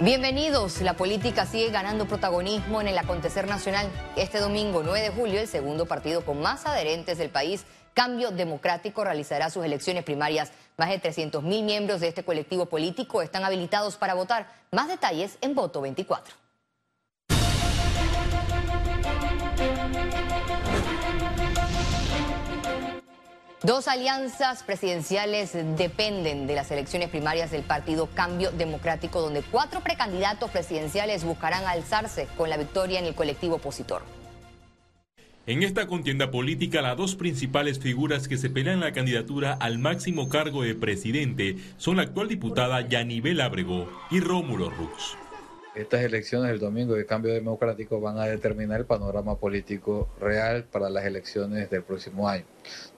Bienvenidos. La política sigue ganando protagonismo en el acontecer nacional. Este domingo 9 de julio, el segundo partido con más adherentes del país, Cambio Democrático, realizará sus elecciones primarias. Más de 300 mil miembros de este colectivo político están habilitados para votar. Más detalles en Voto 24. Dos alianzas presidenciales dependen de las elecciones primarias del partido Cambio Democrático, donde cuatro precandidatos presidenciales buscarán alzarse con la victoria en el colectivo opositor. En esta contienda política, las dos principales figuras que se pelean la candidatura al máximo cargo de presidente son la actual diputada Yanibel Ábrego y Rómulo Rux. Estas elecciones del domingo de cambio democrático van a determinar el panorama político real para las elecciones del próximo año.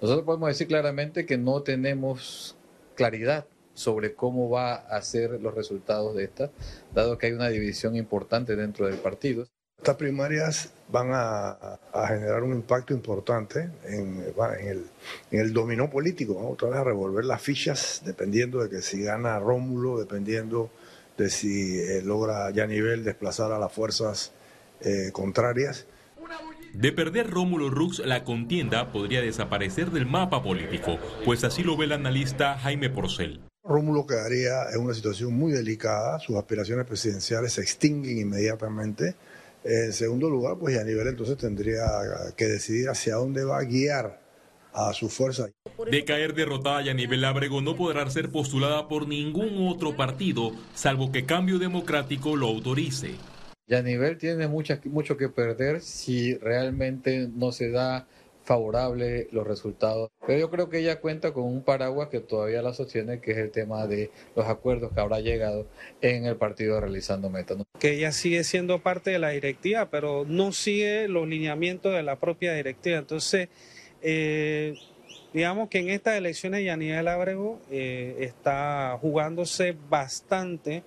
Nosotros podemos decir claramente que no tenemos claridad sobre cómo va a ser los resultados de esta, dado que hay una división importante dentro del partido. Estas primarias van a, generar un impacto importante en, el, en, el, dominó político. Vamos otra vez a revolver las fichas, dependiendo de que si gana Rómulo, dependiendo de si eh, logra ya nivel desplazar a las fuerzas eh, contrarias. De perder Rómulo Rux, la contienda podría desaparecer del mapa político, pues así lo ve el analista Jaime Porcel. Rómulo quedaría en una situación muy delicada, sus aspiraciones presidenciales se extinguen inmediatamente. En segundo lugar, pues nivel entonces tendría que decidir hacia dónde va a guiar a su fuerza. De caer derrotada, Yanibel Ábrego no podrá ser postulada por ningún otro partido, salvo que Cambio Democrático lo autorice. Yanibel tiene mucho que perder si realmente no se da favorable los resultados. Pero yo creo que ella cuenta con un paraguas que todavía la sostiene, que es el tema de los acuerdos que habrá llegado en el partido realizando metas. Que ella sigue siendo parte de la directiva, pero no sigue los lineamientos de la propia directiva. Entonces, eh, digamos que en estas elecciones Yaniel Ábrego eh, está jugándose bastante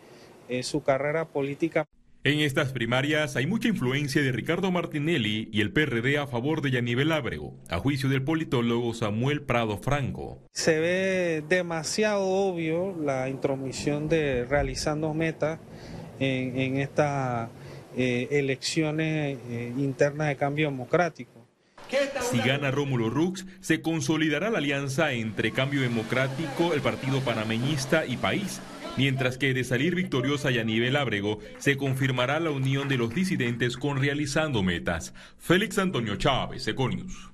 eh, su carrera política. En estas primarias hay mucha influencia de Ricardo Martinelli y el PRD a favor de Yanivel Ábrego, a juicio del politólogo Samuel Prado Franco. Se ve demasiado obvio la intromisión de realizando metas en, estas elecciones internas de cambio democrático. Si gana Rómulo Rux, se consolidará la alianza entre Cambio Democrático, el Partido Panameñista y País, mientras que de salir victoriosa Yanivel Ábrego, se confirmará la unión de los disidentes con Realizando Metas. Félix Antonio Chávez, Econius.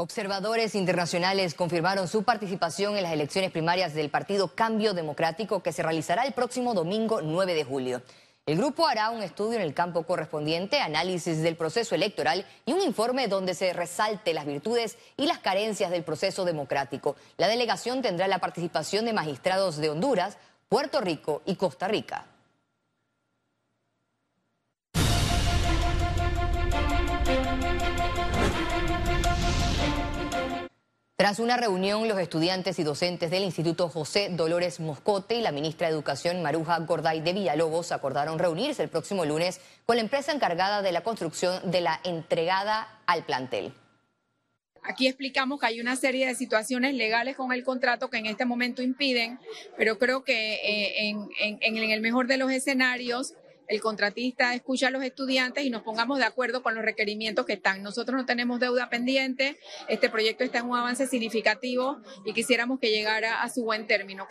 Observadores internacionales confirmaron su participación en las elecciones primarias del Partido Cambio Democrático que se realizará el próximo domingo 9 de julio. El grupo hará un estudio en el campo correspondiente, análisis del proceso electoral y un informe donde se resalte las virtudes y las carencias del proceso democrático. La delegación tendrá la participación de magistrados de Honduras, Puerto Rico y Costa Rica. Tras una reunión, los estudiantes y docentes del Instituto José Dolores Moscote y la ministra de Educación Maruja Gorday de Villalobos acordaron reunirse el próximo lunes con la empresa encargada de la construcción de la entregada al plantel. Aquí explicamos que hay una serie de situaciones legales con el contrato que en este momento impiden, pero creo que eh, en el mejor de los escenarios el contratista escucha a los estudiantes y nos pongamos de acuerdo con los requerimientos que están. Nosotros no tenemos deuda pendiente, este proyecto está en un avance significativo y quisiéramos que llegara a su buen término.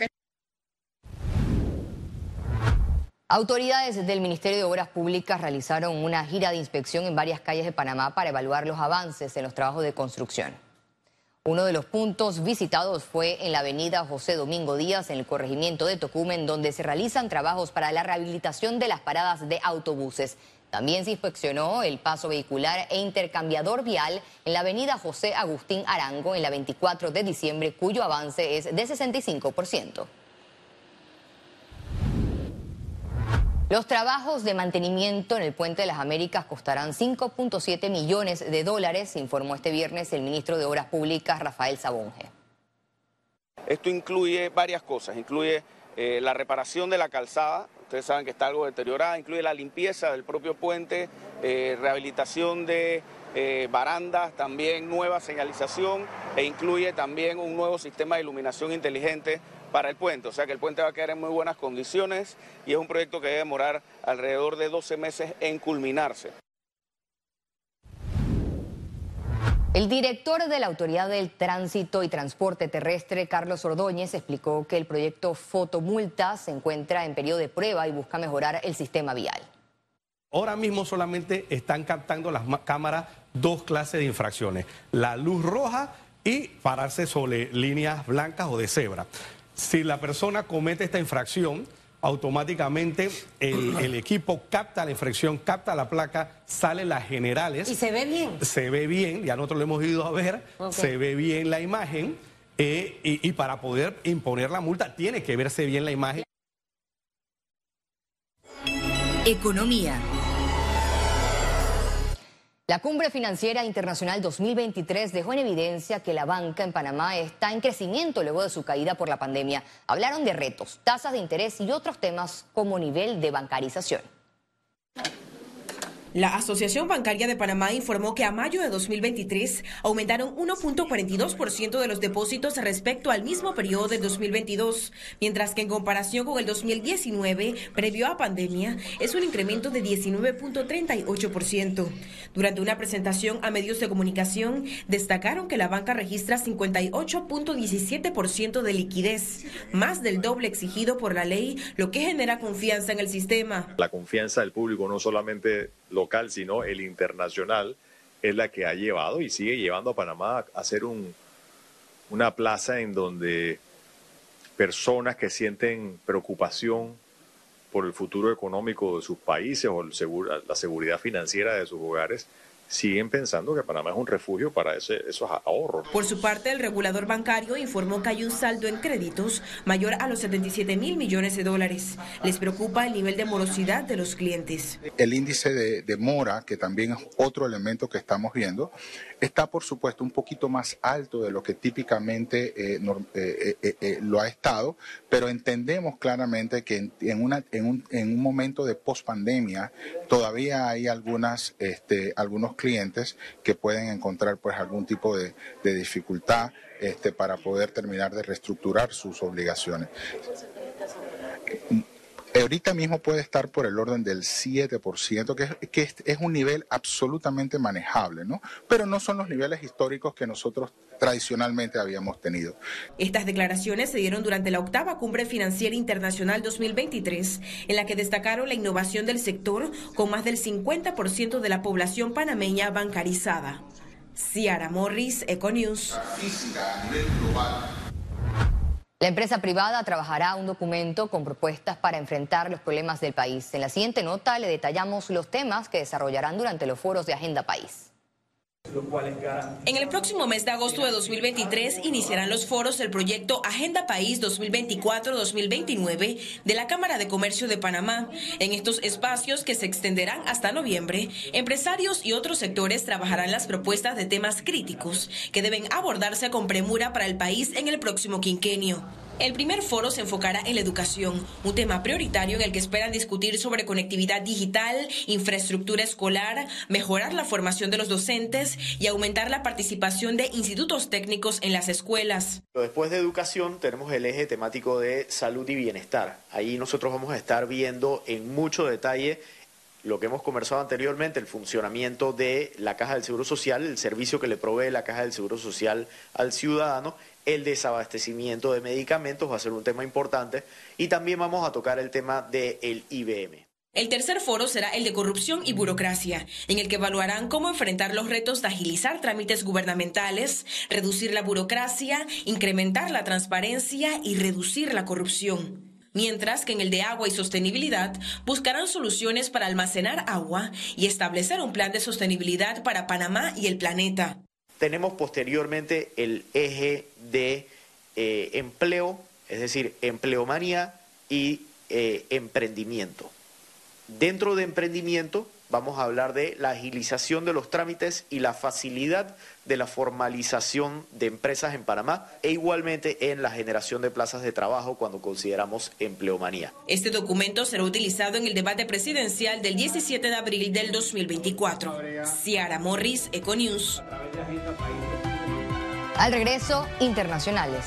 Autoridades del Ministerio de Obras Públicas realizaron una gira de inspección en varias calles de Panamá para evaluar los avances en los trabajos de construcción. Uno de los puntos visitados fue en la avenida José Domingo Díaz, en el corregimiento de Tocumen, donde se realizan trabajos para la rehabilitación de las paradas de autobuses. También se inspeccionó el paso vehicular e intercambiador vial en la avenida José Agustín Arango en la 24 de diciembre, cuyo avance es de 65%. Los trabajos de mantenimiento en el Puente de las Américas costarán 5.7 millones de dólares, informó este viernes el ministro de Obras Públicas, Rafael Sabonge. Esto incluye varias cosas, incluye eh, la reparación de la calzada, ustedes saben que está algo deteriorada, incluye la limpieza del propio puente, eh, rehabilitación de eh, barandas, también nueva señalización e incluye también un nuevo sistema de iluminación inteligente para el puente, o sea que el puente va a quedar en muy buenas condiciones y es un proyecto que debe demorar alrededor de 12 meses en culminarse. El director de la Autoridad del Tránsito y Transporte Terrestre, Carlos Ordóñez, explicó que el proyecto Fotomulta se encuentra en periodo de prueba y busca mejorar el sistema vial. Ahora mismo solamente están captando las cámaras dos clases de infracciones, la luz roja y pararse sobre líneas blancas o de cebra. Si la persona comete esta infracción, automáticamente el, equipo capta la infracción, capta la placa, sale las generales. ¿Y se ve bien? Se ve bien, ya nosotros lo hemos ido a ver, se ve bien la imagen eh, y para poder imponer la multa tiene que verse bien la imagen. Economía. La Cumbre Financiera Internacional 2023 dejó en evidencia que la banca en Panamá está en crecimiento luego de su caída por la pandemia. Hablaron de retos, tasas de interés y otros temas como nivel de bancarización. La Asociación Bancaria de Panamá informó que a mayo de 2023 aumentaron 1.42% de los depósitos respecto al mismo periodo de 2022, mientras que en comparación con el 2019, previo a pandemia, es un incremento de 19.38%. Durante una presentación a medios de comunicación, destacaron que la banca registra 58.17% de liquidez, más del doble exigido por la ley, lo que genera confianza en el sistema. La confianza del público no solamente local, sino el internacional, es la que ha llevado y sigue llevando a Panamá a ser un, una plaza en donde personas que sienten preocupación por el futuro económico de sus países o la seguridad financiera de sus hogares, siguen pensando que Panamá es un refugio para ese, esos ahorros. Por su parte, el regulador bancario informó que hay un saldo en créditos mayor a los 77 mil millones de dólares. Les preocupa el nivel de morosidad de los clientes. El índice de, mora, que también es otro elemento que estamos viendo, está por supuesto un poquito más alto de lo que típicamente eh, eh, eh, lo ha estado, pero entendemos claramente que en, una, en, un, en un momento de pospandemia todavía hay algunas, este, algunos clientes que pueden encontrar pues algún tipo de, dificultad este, para poder terminar de reestructurar sus obligaciones. Ahorita mismo puede estar por el orden del 7%, que, que es, un nivel absolutamente manejable, ¿no? Pero no son los niveles históricos que nosotros tradicionalmente habíamos tenido. Estas declaraciones se dieron durante la octava Cumbre Financiera Internacional 2023, en la que destacaron la innovación del sector con más del 50% de la población panameña bancarizada. Ciara Morris, Econews. La empresa privada trabajará un documento con propuestas para enfrentar los problemas del país. En la siguiente nota le detallamos los temas que desarrollarán durante los foros de Agenda País. En el próximo mes de agosto de 2023 iniciarán los foros del proyecto Agenda País 2024-2029 de la Cámara de Comercio de Panamá. En estos espacios que se extenderán hasta noviembre, empresarios y otros sectores trabajarán las propuestas de temas críticos que deben abordarse con premura para el país en el próximo quinquenio. El primer foro se enfocará en la educación, un tema prioritario en el que esperan discutir sobre conectividad digital, infraestructura escolar, mejorar la formación de los docentes y aumentar la participación de institutos técnicos en las escuelas. Después de educación tenemos el eje temático de salud y bienestar. Ahí nosotros vamos a estar viendo en mucho detalle lo que hemos conversado anteriormente, el funcionamiento de la Caja del Seguro Social, el servicio que le provee la Caja del Seguro Social al ciudadano el desabastecimiento de medicamentos va a ser un tema importante y también vamos a tocar el tema del IBM. El tercer foro será el de corrupción y burocracia, en el que evaluarán cómo enfrentar los retos de agilizar trámites gubernamentales, reducir la burocracia, incrementar la transparencia y reducir la corrupción. Mientras que en el de agua y sostenibilidad buscarán soluciones para almacenar agua y establecer un plan de sostenibilidad para Panamá y el planeta. Tenemos posteriormente el eje de eh, empleo, es decir, empleomanía y eh, emprendimiento. Dentro de emprendimiento vamos a hablar de la agilización de los trámites y la facilidad de la formalización de empresas en Panamá e igualmente en la generación de plazas de trabajo cuando consideramos empleomanía. Este documento será utilizado en el debate presidencial del 17 de abril del 2024. Ciara Morris, Econews. Al regreso, internacionales.